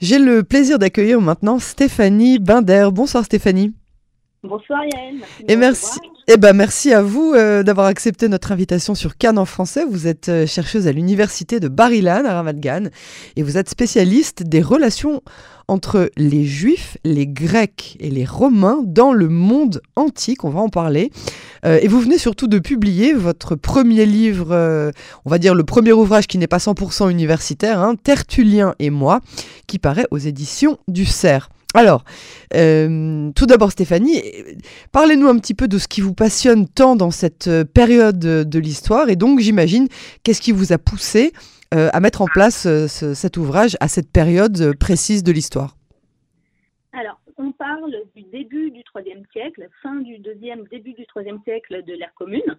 J'ai le plaisir d'accueillir maintenant Stéphanie Binder. Bonsoir Stéphanie. Bonsoir Yael. Merci Et merci. Eh ben merci à vous euh, d'avoir accepté notre invitation sur Cannes en français. Vous êtes euh, chercheuse à l'université de Bar-Ilan à Ramat Gan et vous êtes spécialiste des relations entre les Juifs, les Grecs et les Romains dans le monde antique. On va en parler. Euh, et vous venez surtout de publier votre premier livre, euh, on va dire le premier ouvrage qui n'est pas 100% universitaire, hein, Tertullien et moi, qui paraît aux éditions du Cerf. Alors, euh, tout d'abord Stéphanie, parlez-nous un petit peu de ce qui vous passionne tant dans cette période de l'histoire et donc j'imagine qu'est-ce qui vous a poussé à mettre en place cet ouvrage à cette période précise de l'histoire? Alors, on parle du début du IIIe siècle, fin du deuxième, début du IIIe siècle de l'ère commune.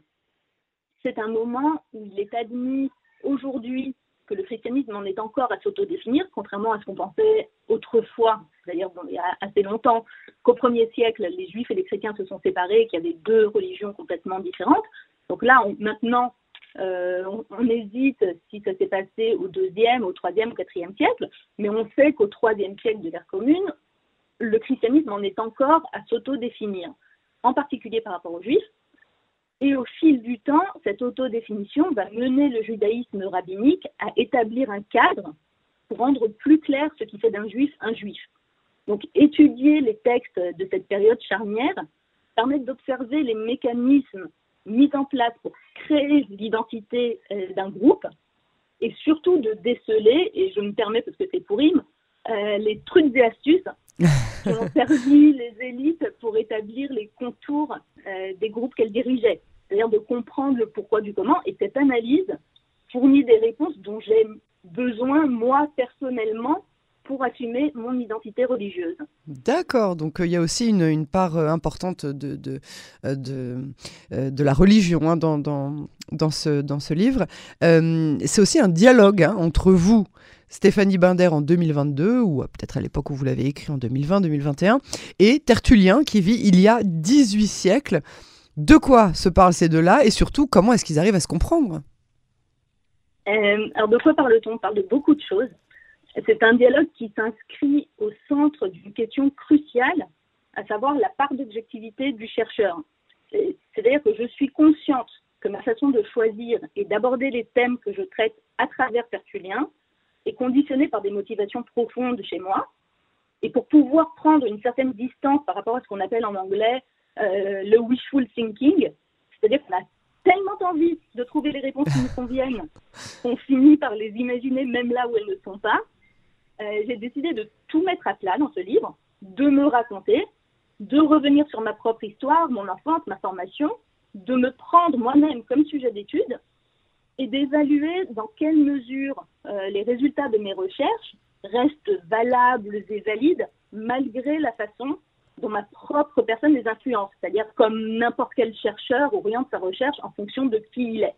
C'est un moment où il est admis aujourd'hui que le christianisme en est encore à s'autodéfinir, contrairement à ce qu'on pensait autrefois, c'est-à-dire il y a assez longtemps, qu'au premier siècle, les juifs et les chrétiens se sont séparés, qu'il y avait deux religions complètement différentes. Donc là, maintenant, euh, on, hésite si ça s'est passé au deuxième, au troisième, au quatrième siècle, mais on sait qu'au troisième siècle de l'ère commune, le christianisme en est encore à s'auto-définir, en particulier par rapport aux juifs. Et au fil du temps, cette autodéfinition va mener le judaïsme rabbinique à établir un cadre pour rendre plus clair ce qui fait d'un juif un juif. Donc étudier les textes de cette période charnière permet d'observer les mécanismes mis en place pour créer l'identité euh, d'un groupe et surtout de déceler, et je me permets parce que c'est pour rime, euh, les trucs et astuces qui ont servi les élites pour établir les contours euh, des groupes qu'elles dirigeaient. C'est-à-dire de comprendre le pourquoi du comment. Et cette analyse fournit des réponses dont j'ai besoin, moi, personnellement, pour assumer mon identité religieuse. D'accord, donc euh, il y a aussi une, part euh, importante de, de, euh, de, de, la religion hein, dans, dans, dans, ce, dans ce livre. c'est aussi un dialogue hein, entre vous, Stéphanie Binder en 2022, ou peut-être à l'époque où vous l'avez écrit en 2020-2021, et Tertullien qui vit il y a 18 siècles. De quoi se parlent ces deux-là et surtout comment est-ce qu'ils arrivent à se comprendre? Euh, Alors de quoi parle-t-on? On parle de beaucoup de choses. C'est un dialogue qui s'inscrit au centre d'une question cruciale, à savoir la part d'objectivité du chercheur. C'est-à-dire que je suis consciente que ma façon de choisir et d'aborder les thèmes que je traite à travers Tertullien est conditionnée par des motivations profondes chez moi. Et pour pouvoir prendre une certaine distance par rapport à ce qu'on appelle en anglais euh, le wishful thinking, c'est-à-dire qu'on a tellement envie de trouver les réponses qui nous conviennent qu'on finit par les imaginer même là où elles ne sont pas. Euh, j'ai décidé de tout mettre à plat dans ce livre, de me raconter, de revenir sur ma propre histoire, mon enfance, ma formation, de me prendre moi-même comme sujet d'étude et d'évaluer dans quelle mesure euh, les résultats de mes recherches restent valables et valides malgré la façon dont ma propre personne les influence, c'est-à-dire comme n'importe quel chercheur oriente sa recherche en fonction de qui il est.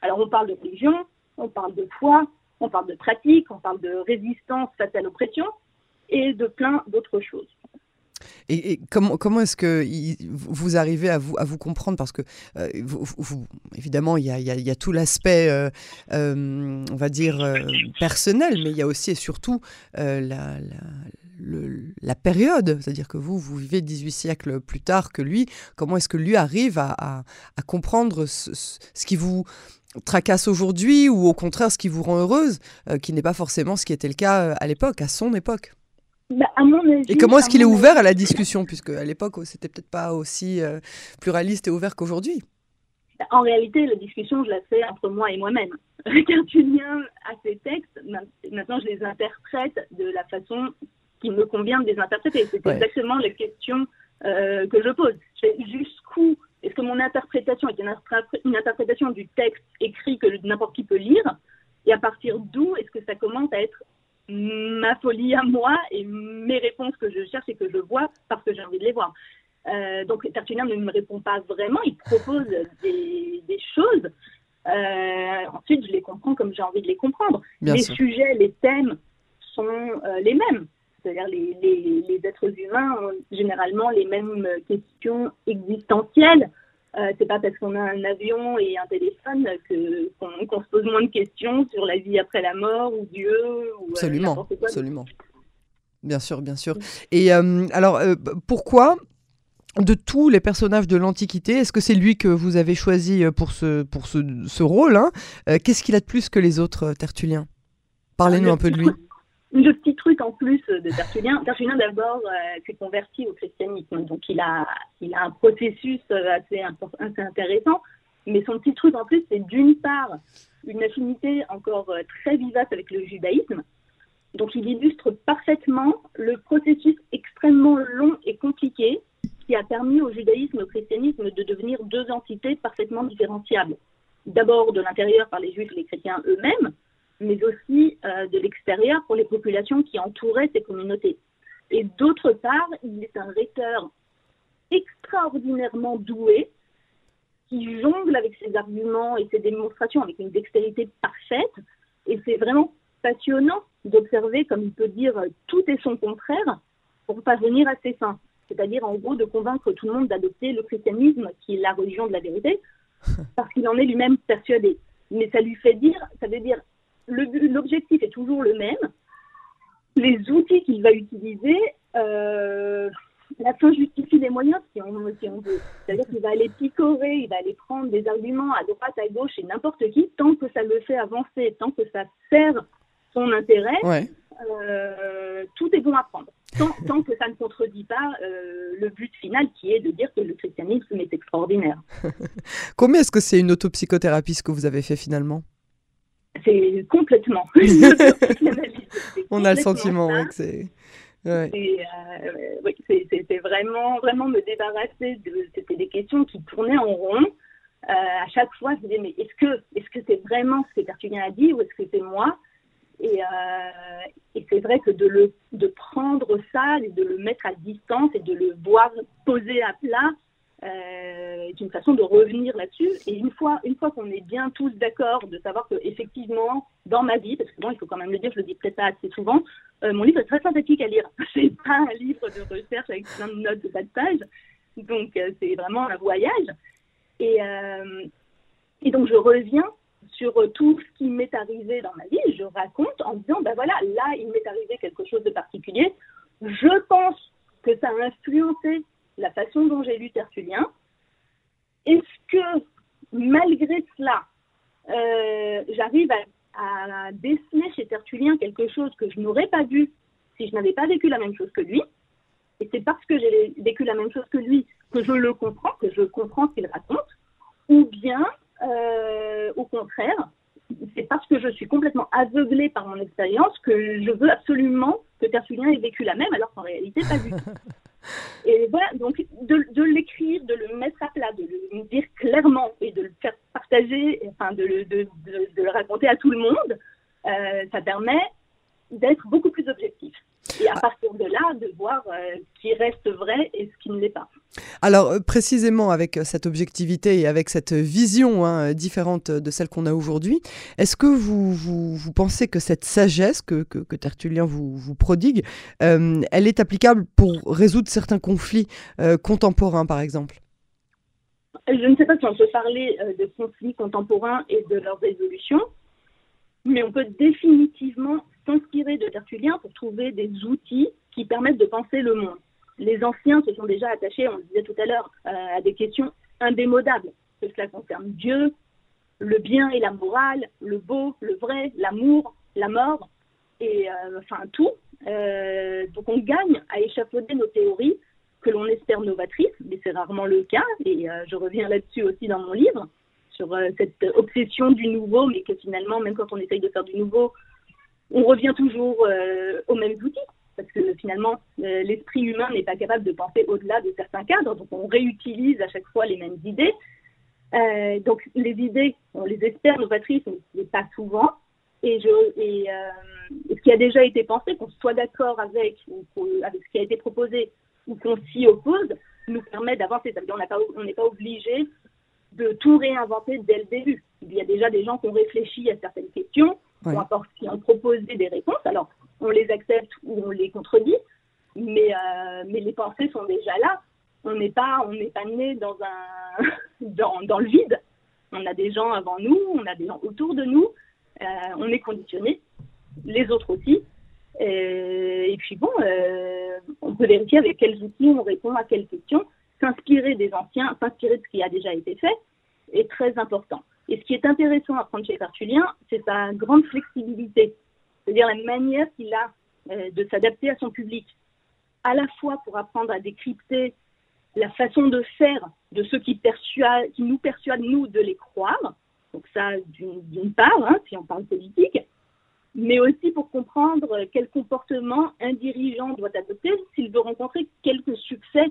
Alors on parle de religion, on parle de foi, on parle de pratique, on parle de résistance face à l'oppression et de plein d'autres choses. Et, comment, comment est-ce que vous arrivez à vous, à vous comprendre? Parce que, euh, évidemment, il y a, tout l'aspect, euh, euh, on va dire, personnel, mais il y a aussi et surtout la, la, période. C'est-à-dire que vous, vous vivez 18 siècles plus tard que lui. Comment est-ce que lui arrive à, à, à comprendre ce, ce, qui vous tracasse aujourd'hui ou au contraire ce qui vous rend heureuse, qui n'est pas forcément ce qui était le cas à l'époque, à son époque? Bah, à mon avis, et comment est-ce qu'il est ouvert à la discussion, puisque à l'époque, c'était peut-être pas aussi euh, pluraliste et ouvert qu'aujourd'hui En réalité, la discussion, je la fais entre moi et moi-même. Quand tu viens à ces textes, maintenant, je les interprète de la façon qui me convient de les interpréter. C'est exactement la question euh, que je pose. Jusqu'où est-ce que mon interprétation est une, une interprétation du texte écrit que n'importe qui peut lire? Et à partir d'où est-ce que ça commence à être ma folie à moi et mes réponses que je cherche et que je vois parce que j'ai envie de les voir? Euh, donc Tertullien ne me répond pas vraiment, il propose des, des choses. Euh, ensuite, je les comprends comme j'ai envie de les comprendre. les sujets, les thèmes sont euh, les mêmes. C'est-à-dire les, les, les, êtres humains ont généralement les mêmes questions existentielles. Euh, c'est pas parce qu'on a un avion et un téléphone que qu'on se pose moins de questions sur la vie après la mort ou Dieu ou absolument, absolument. Bien sûr, bien sûr. Et alors, pourquoi de tous les personnages de l'Antiquité, est-ce que c'est lui que vous avez choisi pour ce, pour ce, rôle hein? Qu'est-ce qu'il a de plus que les autres Tertulliens Parlez-nous un peu de lui. Le petit truc en plus de Tertullien, Tertullien d'abord euh, s'est converti au christianisme, donc il a, il a un processus euh, assez, assez intéressant. Mais son petit truc en plus, c'est d'une part une affinité encore euh, très vivace avec le judaïsme. Donc il illustre parfaitement le processus extrêmement long et compliqué qui a permis au judaïsme et au christianisme de devenir deux entités parfaitement différenciables. D'abord de l'intérieur par les juifs et les chrétiens eux-mêmes, mais aussi euh, de l'extérieur pour les populations qui entouraient ces communautés. Et d'autre part, il est un rhéteur extraordinairement doué qui jongle avec ses arguments et ses démonstrations avec une dextérité parfaite. Et c'est vraiment passionnant d'observer comme il peut dire tout et son contraire pour parvenir à ses fins. C'est-à-dire, en gros, de convaincre tout le monde d'adopter le christianisme, qui est la religion de la vérité, parce qu'il en est lui-même persuadé. Mais ça lui fait dire, ça veut dire l'objectif est toujours le même. Les outils qu'il va utiliser, euh, la fin justifie les moyens, si on, veut. C'est-à-dire qu'il va aller picorer, il va aller prendre des arguments à droite, à gauche et n'importe qui, tant que ça le fait avancer, tant que ça sert son intérêt, euh, tout est bon à prendre. Tant, que ça ne contredit pas euh, le but final qui est de dire que le christianisme est extraordinaire. Combien est-ce que c'est une autopsychothérapie ce que vous avez fait finalement? C'est complètement. On a le sentiment que c'est. Euh, oui, c'était vraiment, vraiment me débarrasser de. C'était des questions qui tournaient en rond. Euh, à chaque fois, je me disais, mais est-ce que est-ce que c'est vraiment ce que Tertullien a dit ou est-ce que c'est moi? Et, euh, et c'est vrai que de, le, de prendre ça et de le mettre à distance et de le voir poser à plat, euh, est une façon de revenir là-dessus. Et une fois, une fois qu'on est bien tous d'accord de savoir que effectivement, dans ma vie, parce que bon, il faut quand même le dire, je le dis peut-être pas assez souvent, euh, mon livre est très sympathique à lire. C'est pas un livre de recherche avec plein de notes de bas de page, donc euh, c'est vraiment un voyage. Et, et donc je reviens sur tout ce qui m'est arrivé dans ma vie. Je raconte en disant, ben voilà, là, il m'est arrivé quelque chose de particulier. Je pense que ça a influencé la façon dont j'ai lu Tertullien. Est-ce que malgré cela, euh, j'arrive à, à, déceler chez Tertullien quelque chose que je n'aurais pas vu si je n'avais pas vécu la même chose que lui? Et c'est parce que j'ai vécu la même chose que lui que je le comprends, que je comprends ce qu'il raconte Ou bien, euh, au contraire, c'est parce que je suis complètement aveuglée par mon expérience que je veux absolument que Tertullien ait vécu la même, alors qu'en réalité, pas du tout. Et voilà, donc de, l'écrire, de le mettre à plat, de le dire clairement et de le faire partager, enfin de, de, le raconter à tout le monde, euh, ça permet d'être beaucoup plus objectif. Et à partir de là, de voir euh, ce qui reste vrai et ce qui ne l'est pas. Alors euh, précisément avec cette objectivité et avec cette vision hein, différente de celle qu'on a aujourd'hui, est-ce que vous, vous, pensez que cette sagesse que, que, Tertullien vous, vous prodigue, elle est applicable pour résoudre certains conflits contemporains par exemple? Je ne sais pas si on peut parler de conflits contemporains et de leur résolution mais on peut définitivement s'inspirer de Tertullien pour trouver des outils qui permettent de penser le monde. Les anciens se sont déjà attachés, on le disait tout à l'heure, euh, à des questions indémodables, que cela concerne Dieu, le bien et la morale, le beau, le vrai, l'amour, la mort, et euh, enfin tout. Euh, donc on gagne à échafauder nos théories que l'on espère novatrices, mais c'est rarement le cas, et je reviens là-dessus aussi dans mon livre sur cette obsession du nouveau, mais que finalement, même quand on essaye de faire du nouveau, on revient toujours euh, aux mêmes outils, parce que finalement, euh, l'esprit humain n'est pas capable de penser au-delà de certains cadres, donc on réutilise à chaque fois les mêmes idées. donc les idées, on les espère novatrices, mais pas souvent. Et, je, et, ce qui a déjà été pensé, qu'on soit d'accord avec, avec ce qui a été proposé ou qu'on s'y oppose, nous permet d'avancer. On n'est pas obligé de tout réinventer dès le début. Il y a déjà des gens qui ont réfléchi à certaines questions, qui ont proposé des réponses. Alors, on les accepte ou on les contredit, mais, euh, mais les pensées sont déjà là. On n'est pas, on n'est pas né dans, un, dans, dans, le vide. On a des gens avant nous, on a des gens autour de nous, euh, on est conditionné, les autres aussi. Et, puis bon, on peut vérifier avec quels outils on répond à quelles questions. S'inspirer des anciens, s'inspirer de ce qui a déjà été fait est très important. Et ce qui est intéressant à prendre chez Tertullien, c'est sa grande flexibilité, c'est-à-dire la manière qu'il a de s'adapter à son public, à la fois pour apprendre à décrypter la façon de faire de ceux qui, nous persuadent, nous, de les croire. Donc ça, d'une part, hein, si on parle politique, mais aussi pour comprendre quel comportement un dirigeant doit adopter s'il veut rencontrer quelques succès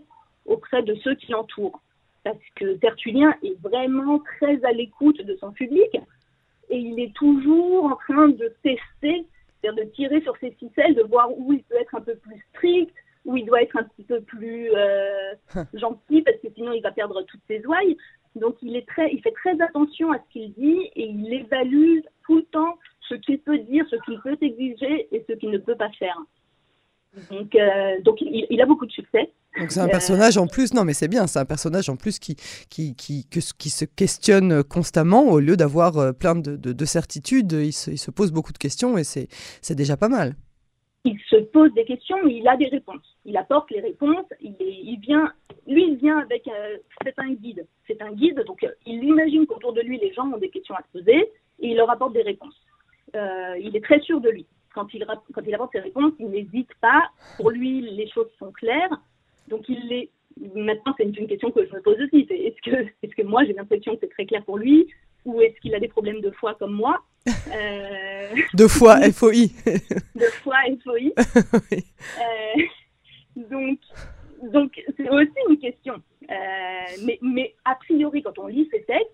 auprès de ceux qui l'entourent. Parce que Tertullien est vraiment très à l'écoute de son public et il est toujours en train de tester, c'est-à-dire de tirer sur ses ficelles, de voir où il peut être un peu plus strict, où il doit être un petit peu plus euh, gentil parce que sinon il va perdre toutes ses ouailles. Donc il, est très, il fait très attention à ce qu'il dit et il évalue tout le temps ce qu'il peut dire, ce qu'il peut exiger et ce qu'il ne peut pas faire. Donc, euh, donc il, a beaucoup de succès. Donc c'est un personnage en plus, non mais c'est bien, c'est un personnage en plus qui, qui, qui, qui se questionne constamment au lieu d'avoir euh, plein de, de, certitudes, il se, il se, pose beaucoup de questions et c'est déjà pas mal il se pose des questions, mais il a des réponses. Il apporte les réponses. Il, il vient, lui, il vient avec. Euh, c'est un guide. C'est un guide, donc euh, il imagine qu'autour de lui, les gens ont des questions à se poser et il leur apporte des réponses. Euh, il est très sûr de lui. Quand il, quand il apporte ses réponses, il n'hésite pas. Pour lui, les choses sont claires. Donc il les. Maintenant, c'est une, question que je me pose aussi. est-ce que, est-ce que moi, j'ai l'impression que c'est très clair pour lui, ou est-ce qu'il a des problèmes de foi comme moi? Euh... Deux fois FOI. Deux fois FOI. oui. euh, donc, donc c'est aussi une question. Euh, mais, mais a priori, quand on lit ces textes,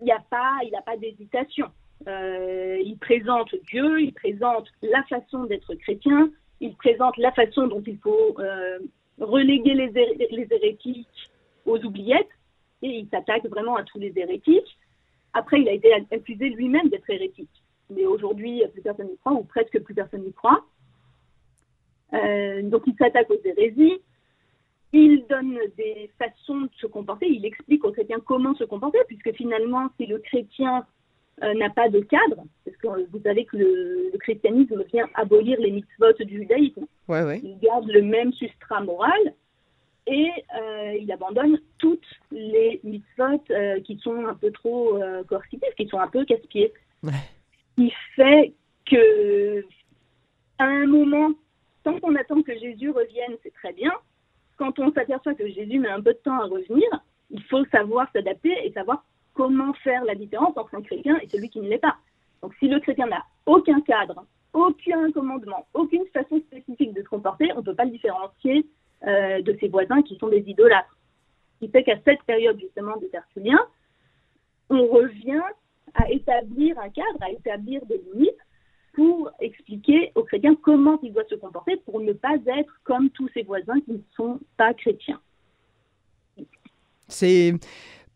il n'y a pas, il a pas d'hésitation. Euh, il présente Dieu, il présente la façon d'être chrétien, il présente la façon dont il faut euh, reléguer les, hérétiques aux oubliettes, et il s'attaque vraiment à tous les hérétiques. Après, il a été accusé lui-même d'être hérétique. Mais aujourd'hui, plus personne n'y croit, ou presque plus personne n'y croit. Euh, donc, il s'attaque aux hérésies. Il donne des façons de se comporter. Il explique aux chrétiens comment se comporter, puisque finalement, si le chrétien euh, n'a pas de cadre, que vous savez que le, christianisme vient abolir les mitzvot du judaïsme. Il garde le même substrat moral, et euh, il abandonne toutes les mitzvot euh, qui sont un peu trop euh, coercitives, qui sont un peu casse-pieds. Ouais. Il fait que, à un moment, tant qu'on attend que Jésus revienne, c'est très bien. Quand on s'aperçoit que Jésus met un peu de temps à revenir, il faut savoir s'adapter et savoir comment faire la différence entre un chrétien et celui qui ne l'est pas. Donc, si le chrétien n'a aucun cadre, aucun commandement, aucune façon spécifique de se comporter, on ne peut pas le différencier euh, de ses voisins qui sont des idolâtres. Ce qui fait qu'à cette période justement des Tertulliens, on revient à établir un cadre, à établir des limites pour expliquer aux chrétiens comment ils doivent se comporter pour ne pas être comme tous ses voisins qui ne sont pas chrétiens. C'est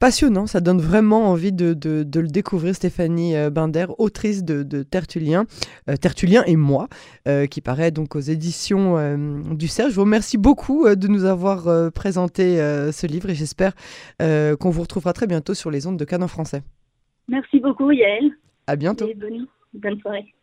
passionnant, ça donne vraiment envie de, le découvrir, Stéphanie euh, Binder, autrice de, Tertullien, euh, Tertullien et moi, euh, qui paraît donc aux éditions du Cerf. Je vous remercie beaucoup de nous avoir présenté ce livre et j'espère qu'on vous retrouvera très bientôt sur les ondes de Canon français. Merci beaucoup Yael. À bientôt. bonne soirée.